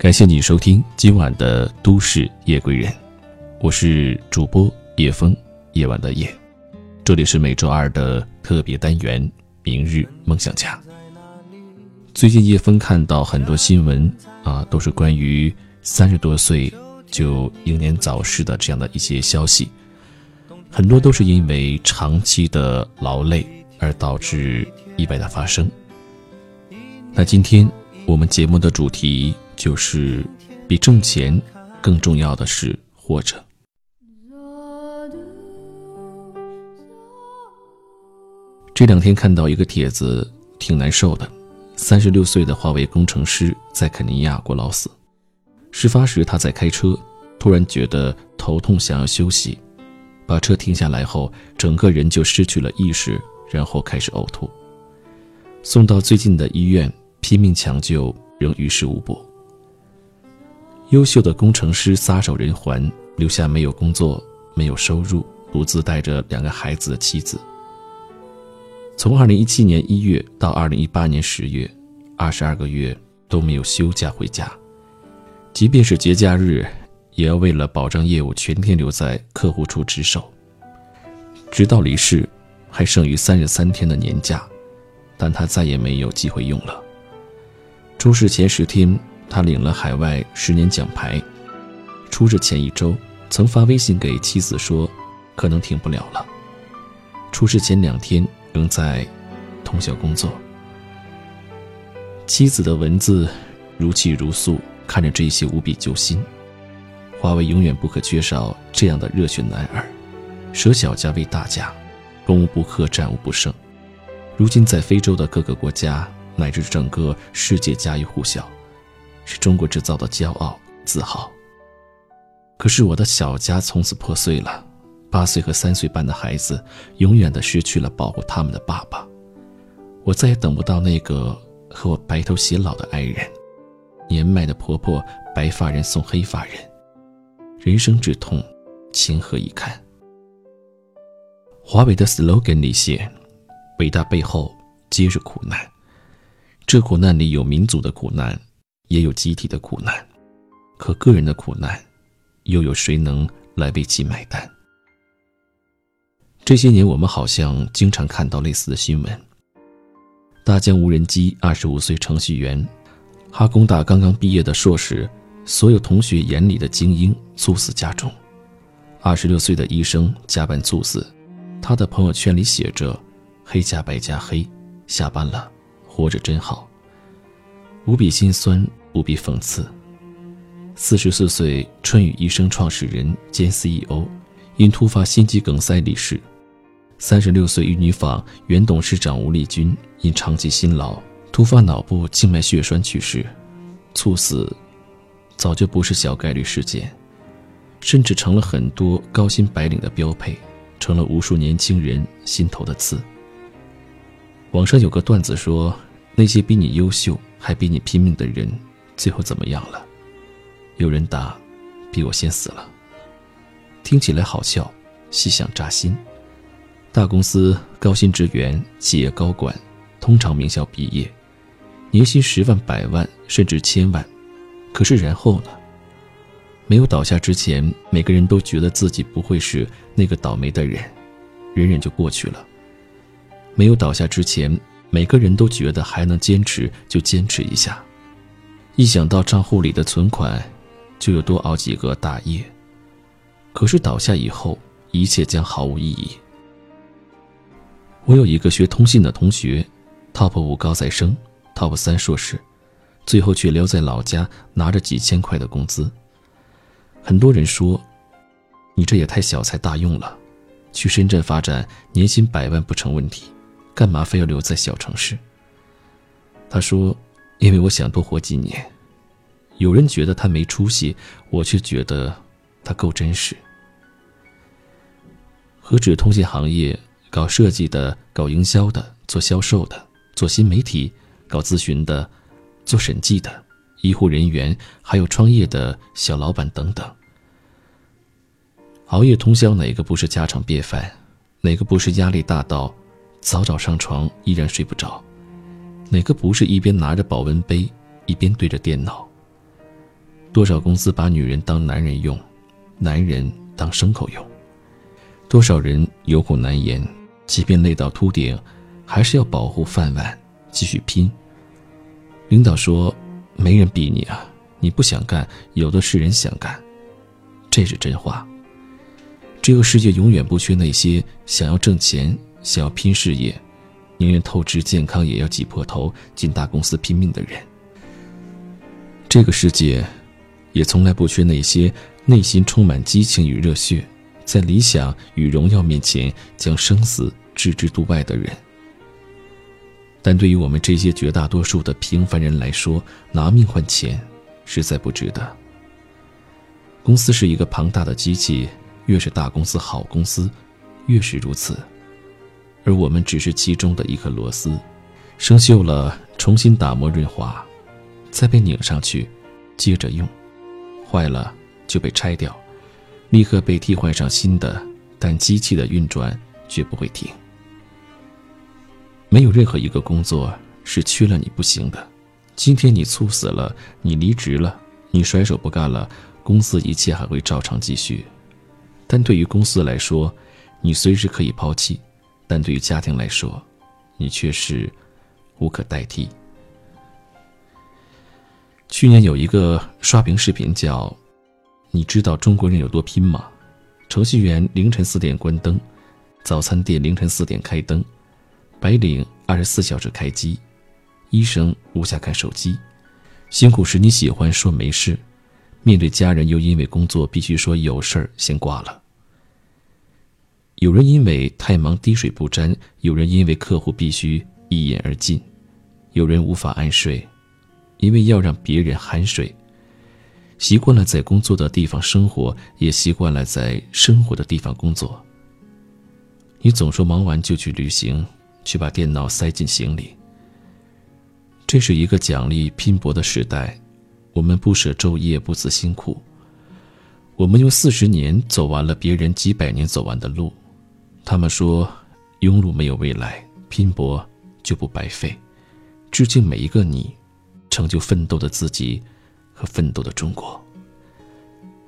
感谢你收听今晚的《都市夜归人》，我是主播叶枫，夜晚的夜。这里是每周二的特别单元《明日梦想家》。最近叶枫看到很多新闻啊，都是关于三十多岁就英年早逝的这样的一些消息，很多都是因为长期的劳累而导致意外的发生。那今天我们节目的主题。就是比挣钱更重要的是活着。这两天看到一个帖子，挺难受的。三十六岁的华为工程师在肯尼亚过劳死。事发时他在开车，突然觉得头痛，想要休息，把车停下来后，整个人就失去了意识，然后开始呕吐。送到最近的医院，拼命抢救，仍于事无补。优秀的工程师撒手人寰，留下没有工作、没有收入、独自带着两个孩子的妻子。从二零一七年一月到二零一八年十月，二十二个月都没有休假回家，即便是节假日，也要为了保障业务全天留在客户处值守。直到离世，还剩余三十三天的年假，但他再也没有机会用了。出事前十天。他领了海外十年奖牌，出事前一周曾发微信给妻子说，可能停不了了。出事前两天仍在通宵工作。妻子的文字如泣如诉，看着这些无比揪心。华为永远不可缺少这样的热血男儿，舍小家为大家，攻无不克，战无不胜。如今在非洲的各个国家乃至整个世界家喻户晓。是中国制造的骄傲自豪。可是我的小家从此破碎了，八岁和三岁半的孩子永远的失去了保护他们的爸爸，我再也等不到那个和我白头偕老的爱人。年迈的婆婆，白发人送黑发人，人生之痛，情何以堪？华为的 slogan 里写：“伟大背后皆是苦难，这苦难里有民族的苦难。”也有集体的苦难，可个人的苦难，又有谁能来为其买单？这些年，我们好像经常看到类似的新闻：大疆无人机二十五岁程序员，哈工大刚刚毕业的硕士，所有同学眼里的精英猝死家中；二十六岁的医生加班猝死，他的朋友圈里写着“黑加白加黑”，下班了，活着真好，无比心酸。无比讽刺。四十四岁春雨医生创始人兼 CEO，因突发心肌梗塞离世。三十六岁玉女坊原董事长吴丽君因长期辛劳突发脑部静脉血栓去世。猝死，早就不是小概率事件，甚至成了很多高薪白领的标配，成了无数年轻人心头的刺。网上有个段子说，那些比你优秀还比你拼命的人。最后怎么样了？有人答：“比我先死了。”听起来好笑，细想扎心。大公司高薪职员、企业高管，通常名校毕业，年薪十万、百万甚至千万。可是然后呢？没有倒下之前，每个人都觉得自己不会是那个倒霉的人，忍忍就过去了。没有倒下之前，每个人都觉得还能坚持，就坚持一下。一想到账户里的存款，就有多熬几个大夜。可是倒下以后，一切将毫无意义。我有一个学通信的同学，top 五高材生，top 三硕士，最后却留在老家拿着几千块的工资。很多人说：“你这也太小材大用了，去深圳发展，年薪百万不成问题，干嘛非要留在小城市？”他说。因为我想多活几年，有人觉得他没出息，我却觉得他够真实。何止通信行业，搞设计的、搞营销的、做销售的、做新媒体、搞咨询的、做审计的、医护人员，还有创业的小老板等等，熬夜通宵，哪个不是家常便饭？哪个不是压力大到早早上床依然睡不着？哪个不是一边拿着保温杯，一边对着电脑？多少公司把女人当男人用，男人当牲口用？多少人有苦难言，即便累到秃顶，还是要保护饭碗，继续拼。领导说：“没人逼你啊，你不想干，有的是人想干。”这是真话。这个世界永远不缺那些想要挣钱、想要拼事业、宁愿透支健康也要挤破头进大公司拼命的人。这个世界，也从来不缺那些内心充满激情与热血，在理想与荣耀面前将生死置之度外的人。但对于我们这些绝大多数的平凡人来说，拿命换钱，实在不值得。公司是一个庞大的机器，越是大公司、好公司，越是如此。而我们只是其中的一颗螺丝，生锈了，重新打磨润滑，再被拧上去，接着用；坏了就被拆掉，立刻被替换上新的。但机器的运转绝不会停。没有任何一个工作是缺了你不行的。今天你猝死了，你离职了，你甩手不干了。公司一切还会照常继续，但对于公司来说，你随时可以抛弃；但对于家庭来说，你却是无可代替。去年有一个刷屏视频叫“你知道中国人有多拼吗？”程序员凌晨四点关灯，早餐店凌晨四点开灯，白领二十四小时开机，医生无暇看手机，辛苦时你喜欢说没事。面对家人，又因为工作必须说有事儿，先挂了。有人因为太忙滴水不沾，有人因为客户必须一饮而尽，有人无法安睡，因为要让别人酣睡。习惯了在工作的地方生活，也习惯了在生活的地方工作。你总说忙完就去旅行，却把电脑塞进行李。这是一个奖励拼搏的时代。我们不舍昼夜，不辞辛苦。我们用四十年走完了别人几百年走完的路。他们说，庸碌没有未来，拼搏就不白费。致敬每一个你，成就奋斗的自己和奋斗的中国。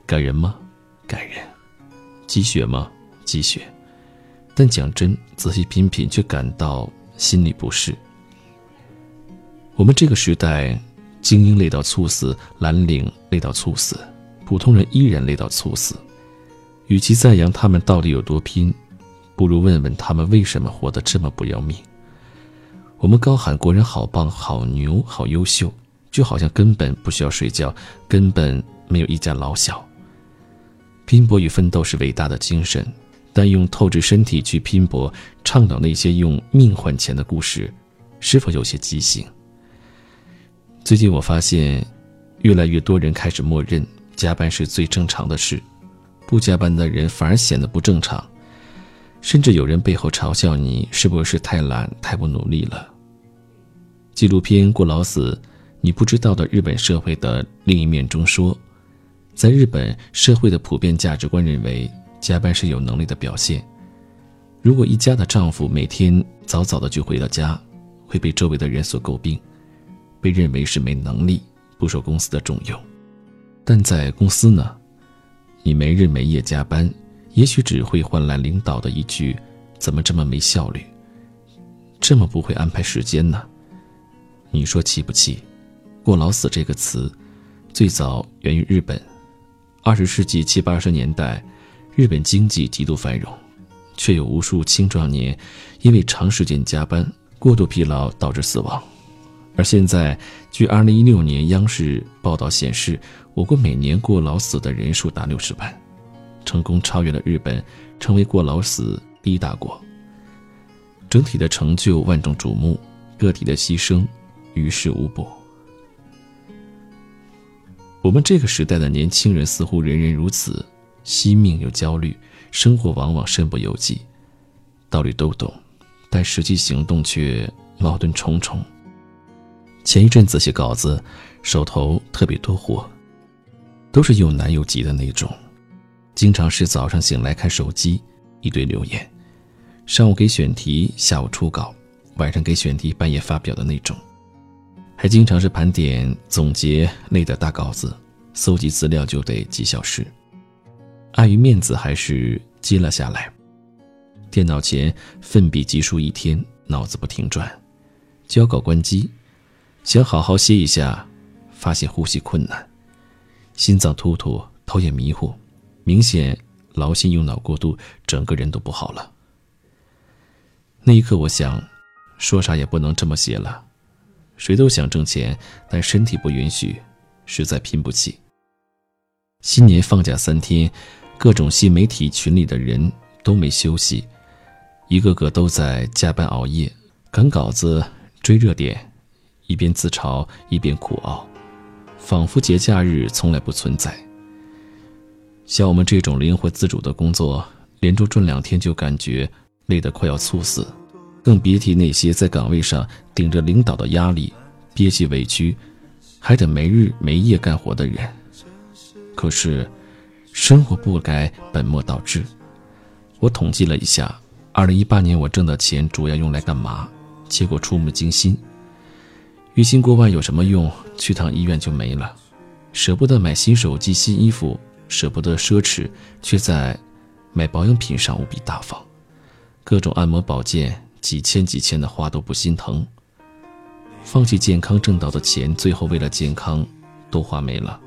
感人吗？感人。积雪吗？积雪。但讲真，仔细品品，却感到心里不适。我们这个时代。精英累到猝死，蓝领累到猝死，普通人依然累到猝死。与其赞扬他们到底有多拼，不如问问他们为什么活得这么不要命。我们高喊国人好棒、好牛、好优秀，就好像根本不需要睡觉，根本没有一家老小。拼搏与奋斗是伟大的精神，但用透支身体去拼搏，倡导那些用命换钱的故事，是否有些畸形？最近我发现，越来越多人开始默认加班是最正常的事，不加班的人反而显得不正常，甚至有人背后嘲笑你是不是太懒、太不努力了。纪录片《过劳死：你不知道的日本社会的另一面》中说，在日本社会的普遍价值观认为，加班是有能力的表现。如果一家的丈夫每天早早的就回到家，会被周围的人所诟病。被认为是没能力，不受公司的重用，但在公司呢，你没日没夜加班，也许只会换来领导的一句“怎么这么没效率，这么不会安排时间呢？”你说气不气？“过劳死”这个词，最早源于日本。二十世纪七八十年代，日本经济极度繁荣，却有无数青壮年因为长时间加班、过度疲劳导致死亡。而现在，据2016年央视报道显示，我国每年过劳死的人数达60万，成功超越了日本，成为过劳死第一大国。整体的成就万众瞩目，个体的牺牲于事无补。我们这个时代的年轻人似乎人人如此，惜命又焦虑，生活往往身不由己，道理都懂，但实际行动却矛盾重重。前一阵子写稿子，手头特别多活，都是又难又急的那种。经常是早上醒来看手机，一堆留言；上午给选题，下午初稿，晚上给选题，半夜发表的那种。还经常是盘点总结类的大稿子，搜集资料就得几小时，碍于面子还是接了下来。电脑前奋笔疾书一天，脑子不停转，交稿关机，想好好歇一下，发现呼吸困难，心脏突突，头也迷糊，明显劳心用脑过度，整个人都不好了。那一刻，我想，说啥也不能这么写了。谁都想挣钱，但身体不允许，实在拼不起。新年放假三天，各种新媒体群里的人都没休息，一个个都在加班熬夜，赶稿子、追热点，一边自嘲一边苦熬，仿佛节假日从来不存在。像我们这种灵活自主的工作，连轴转两天就感觉累得快要猝死。更别提那些在岗位上顶着领导的压力、憋屈委屈，还得没日没夜干活的人。可是，生活不该本末倒置。我统计了一下，二零一八年我挣的钱主要用来干嘛？结果触目惊心。月薪过万有什么用？去趟医院就没了。舍不得买新手机、新衣服，舍不得奢侈，却在买保养品上无比大方。各种按摩保健。几千几千的花都不心疼，放弃健康挣到的钱，最后为了健康都花没了。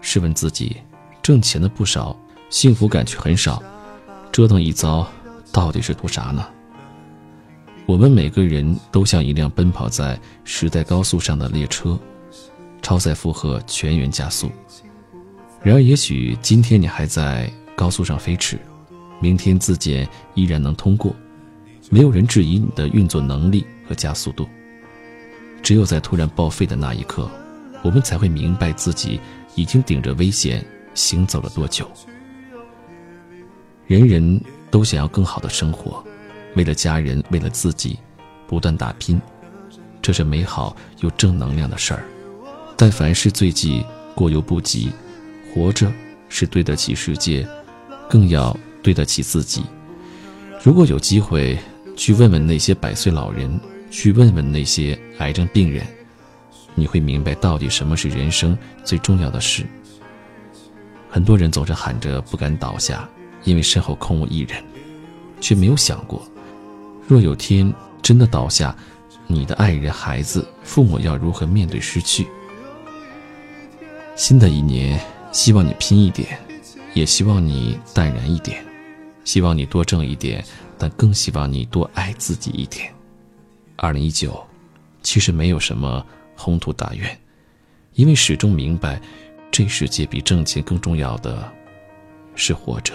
试问自己，挣钱的不少，幸福感却很少，折腾一遭，到底是图啥呢？我们每个人都像一辆奔跑在时代高速上的列车，超载负荷，全员加速。然而，也许今天你还在高速上飞驰，明天自检依然能通过。没有人质疑你的运作能力和加速度，只有在突然报废的那一刻，我们才会明白自己已经顶着危险行走了多久。人人都想要更好的生活，为了家人，为了自己，不断打拼，这是美好又正能量的事儿。但凡事最忌过犹不及，活着是对得起世界，更要对得起自己。如果有机会。去问问那些百岁老人，去问问那些癌症病人，你会明白到底什么是人生最重要的事。很多人总是喊着不敢倒下，因为身后空无一人，却没有想过，若有天真的倒下，你的爱人、孩子、父母要如何面对失去？新的一年，希望你拼一点，也希望你淡然一点，希望你多挣一点。但更希望你多爱自己一点。二零一九，其实没有什么宏图大愿，因为始终明白，这世界比挣钱更重要的是活着。